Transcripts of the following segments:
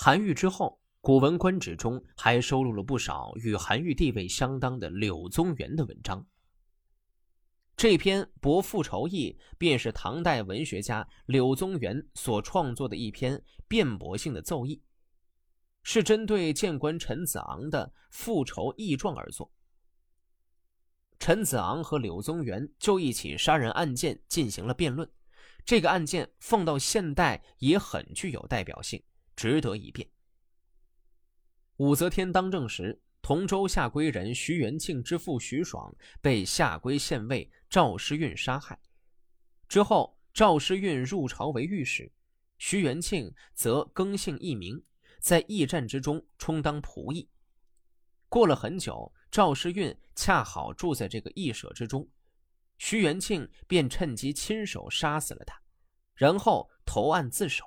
韩愈之后，《古文观止》中还收录了不少与韩愈地位相当的柳宗元的文章。这篇《博复仇议》便是唐代文学家柳宗元所创作的一篇辩驳性的奏议，是针对谏官陈子昂的复仇议状而作。陈子昂和柳宗元就一起杀人案件进行了辩论，这个案件放到现代也很具有代表性，值得一辩。武则天当政时。同州下归人徐元庆之父徐爽被下归县尉赵师运杀害。之后，赵师运入朝为御史，徐元庆则更姓易名，在驿站之中充当仆役。过了很久，赵师运恰好住在这个驿舍之中，徐元庆便趁机亲手杀死了他，然后投案自首。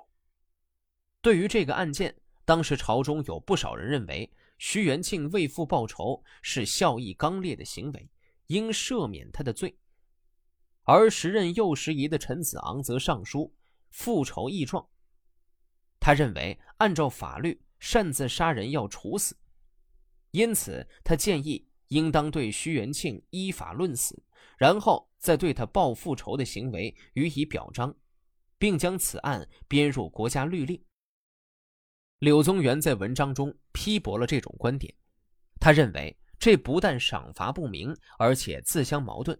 对于这个案件，当时朝中有不少人认为。徐元庆为父报仇是孝义刚烈的行为，应赦免他的罪。而时任右拾遗的陈子昂则上书复仇议状。他认为按照法律，擅自杀人要处死，因此他建议应当对徐元庆依法论死，然后再对他报复仇的行为予以表彰，并将此案编入国家律令。柳宗元在文章中批驳了这种观点，他认为这不但赏罚不明，而且自相矛盾，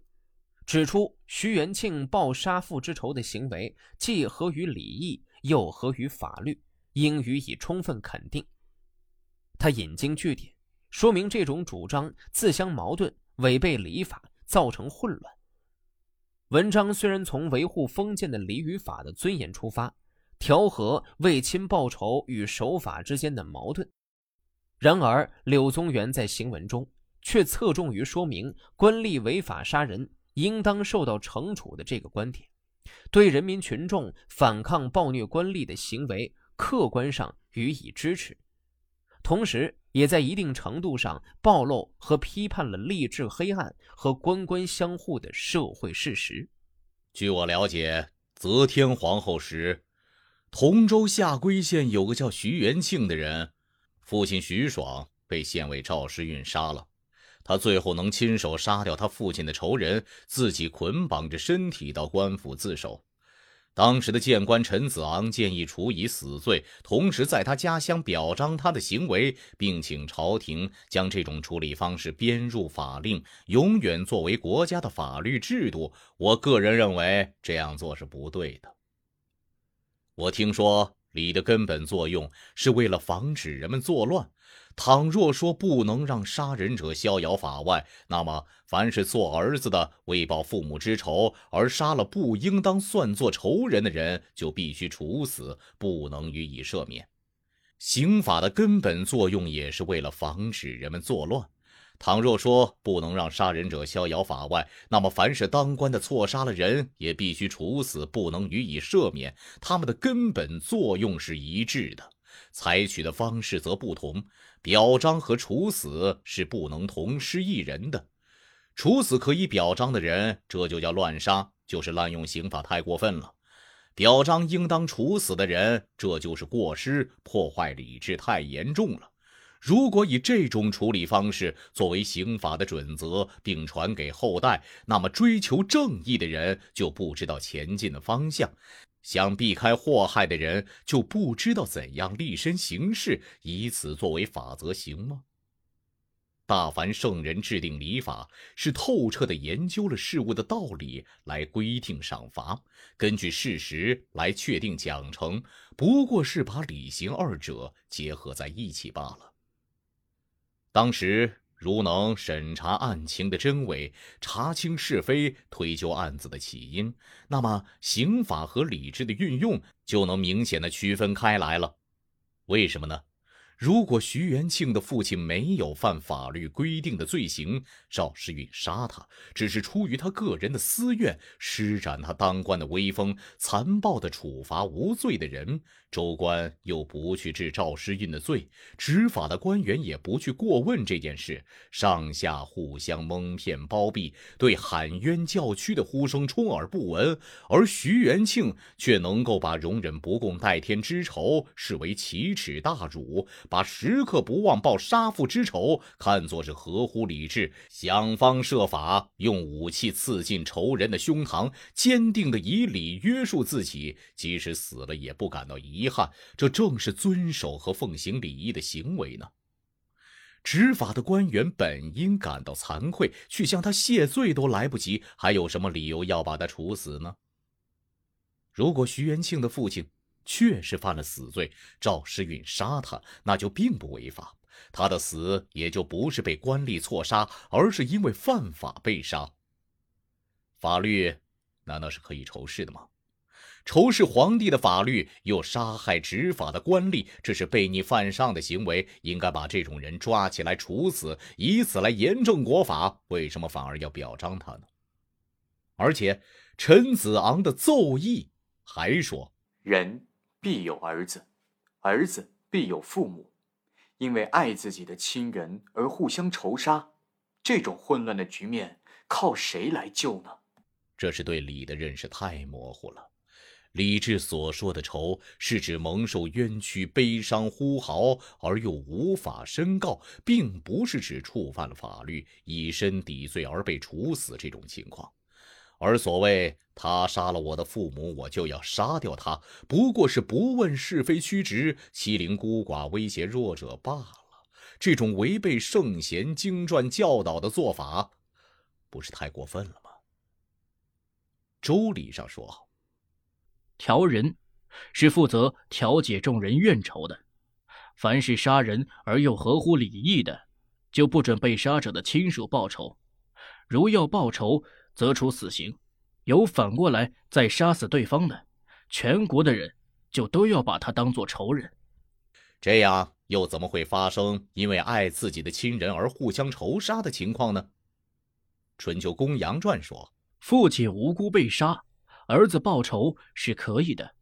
指出徐元庆报杀父之仇的行为既合于礼义，又合于法律，应予以充分肯定。他引经据典，说明这种主张自相矛盾，违背礼法，造成混乱。文章虽然从维护封建的礼与法的尊严出发。调和为亲报仇与守法之间的矛盾，然而柳宗元在行文中却侧重于说明官吏违法杀人应当受到惩处的这个观点，对人民群众反抗暴虐官吏的行为客观上予以支持，同时也在一定程度上暴露和批判了吏治黑暗和官官相护的社会事实。据我了解，则天皇后时。同州下归县有个叫徐元庆的人，父亲徐爽被县尉赵世运杀了。他最后能亲手杀掉他父亲的仇人，自己捆绑着身体到官府自首。当时的谏官陈子昂建议处以死罪，同时在他家乡表彰他的行为，并请朝廷将这种处理方式编入法令，永远作为国家的法律制度。我个人认为这样做是不对的。我听说礼的根本作用是为了防止人们作乱。倘若说不能让杀人者逍遥法外，那么凡是做儿子的为报父母之仇而杀了不应当算作仇人的人，就必须处死，不能予以赦免。刑法的根本作用也是为了防止人们作乱。倘若说不能让杀人者逍遥法外，那么凡是当官的错杀了人，也必须处死，不能予以赦免。他们的根本作用是一致的，采取的方式则不同。表彰和处死是不能同时一人的。处死可以表彰的人，这就叫乱杀，就是滥用刑法太过分了；表彰应当处死的人，这就是过失，破坏理智太严重了。如果以这种处理方式作为刑法的准则，并传给后代，那么追求正义的人就不知道前进的方向，想避开祸害的人就不知道怎样立身行事，以此作为法则行吗？大凡圣人制定礼法，是透彻地研究了事物的道理来规定赏罚，根据事实来确定奖惩，不过是把礼刑二者结合在一起罢了。当时，如能审查案情的真伪，查清是非，推究案子的起因，那么刑法和理智的运用就能明显的区分开来了。为什么呢？如果徐元庆的父亲没有犯法律规定的罪行，赵世运杀他，只是出于他个人的私怨，施展他当官的威风，残暴的处罚无罪的人，州官又不去治赵世运的罪，执法的官员也不去过问这件事，上下互相蒙骗包庇，对喊冤叫屈的呼声充耳不闻，而徐元庆却能够把容忍不共戴天之仇视为奇耻大辱。把时刻不忘报杀父之仇看作是合乎理智，想方设法用武器刺进仇人的胸膛，坚定的以礼约束自己，即使死了也不感到遗憾。这正是遵守和奉行礼仪的行为呢。执法的官员本应感到惭愧，去向他谢罪都来不及，还有什么理由要把他处死呢？如果徐元庆的父亲。确实犯了死罪，赵世运杀他，那就并不违法，他的死也就不是被官吏错杀，而是因为犯法被杀。法律难道是可以仇视的吗？仇视皇帝的法律，又杀害执法的官吏，这是悖逆犯上的行为，应该把这种人抓起来处死，以此来严正国法。为什么反而要表彰他呢？而且陈子昂的奏议还说：“人。”必有儿子，儿子必有父母，因为爱自己的亲人而互相仇杀，这种混乱的局面靠谁来救呢？这是对礼的认识太模糊了。李治所说的仇，是指蒙受冤屈、悲伤呼嚎而又无法申告，并不是指触犯了法律、以身抵罪而被处死这种情况。而所谓他杀了我的父母，我就要杀掉他，不过是不问是非曲直，欺凌孤寡，威胁弱者罢了。这种违背圣贤经传教导的做法，不是太过分了吗？周礼上说，调人是负责调解众人怨仇的，凡是杀人而又合乎礼义的，就不准被杀者的亲属报仇，如要报仇。则处死刑，有反过来再杀死对方的，全国的人就都要把他当做仇人。这样又怎么会发生因为爱自己的亲人而互相仇杀的情况呢？春秋公羊传说，父亲无辜被杀，儿子报仇是可以的；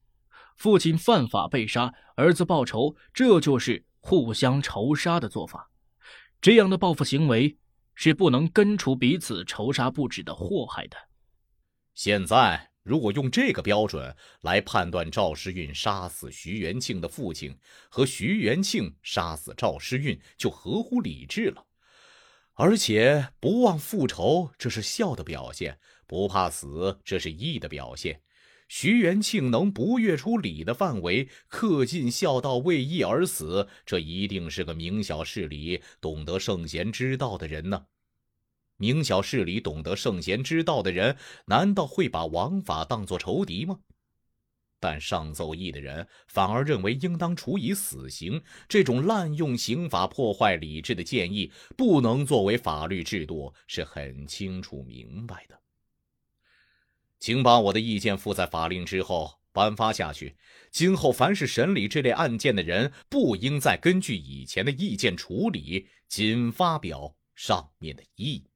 父亲犯法被杀，儿子报仇，这就是互相仇杀的做法。这样的报复行为。是不能根除彼此仇杀不止的祸害的。现在，如果用这个标准来判断赵世运杀死徐元庆的父亲和徐元庆杀死赵世运，就合乎理智了。而且，不忘复仇，这是孝的表现；不怕死，这是义的表现。徐元庆能不越出礼的范围，恪尽孝道，为义而死，这一定是个明晓事理、懂得圣贤之道的人呢。明晓事理、懂得圣贤之道的人，难道会把王法当作仇敌吗？但上奏议的人反而认为应当处以死刑。这种滥用刑法、破坏理智的建议，不能作为法律制度，是很清楚明白的。请把我的意见附在法令之后颁发下去。今后凡是审理这类案件的人，不应再根据以前的意见处理，仅发表上面的意。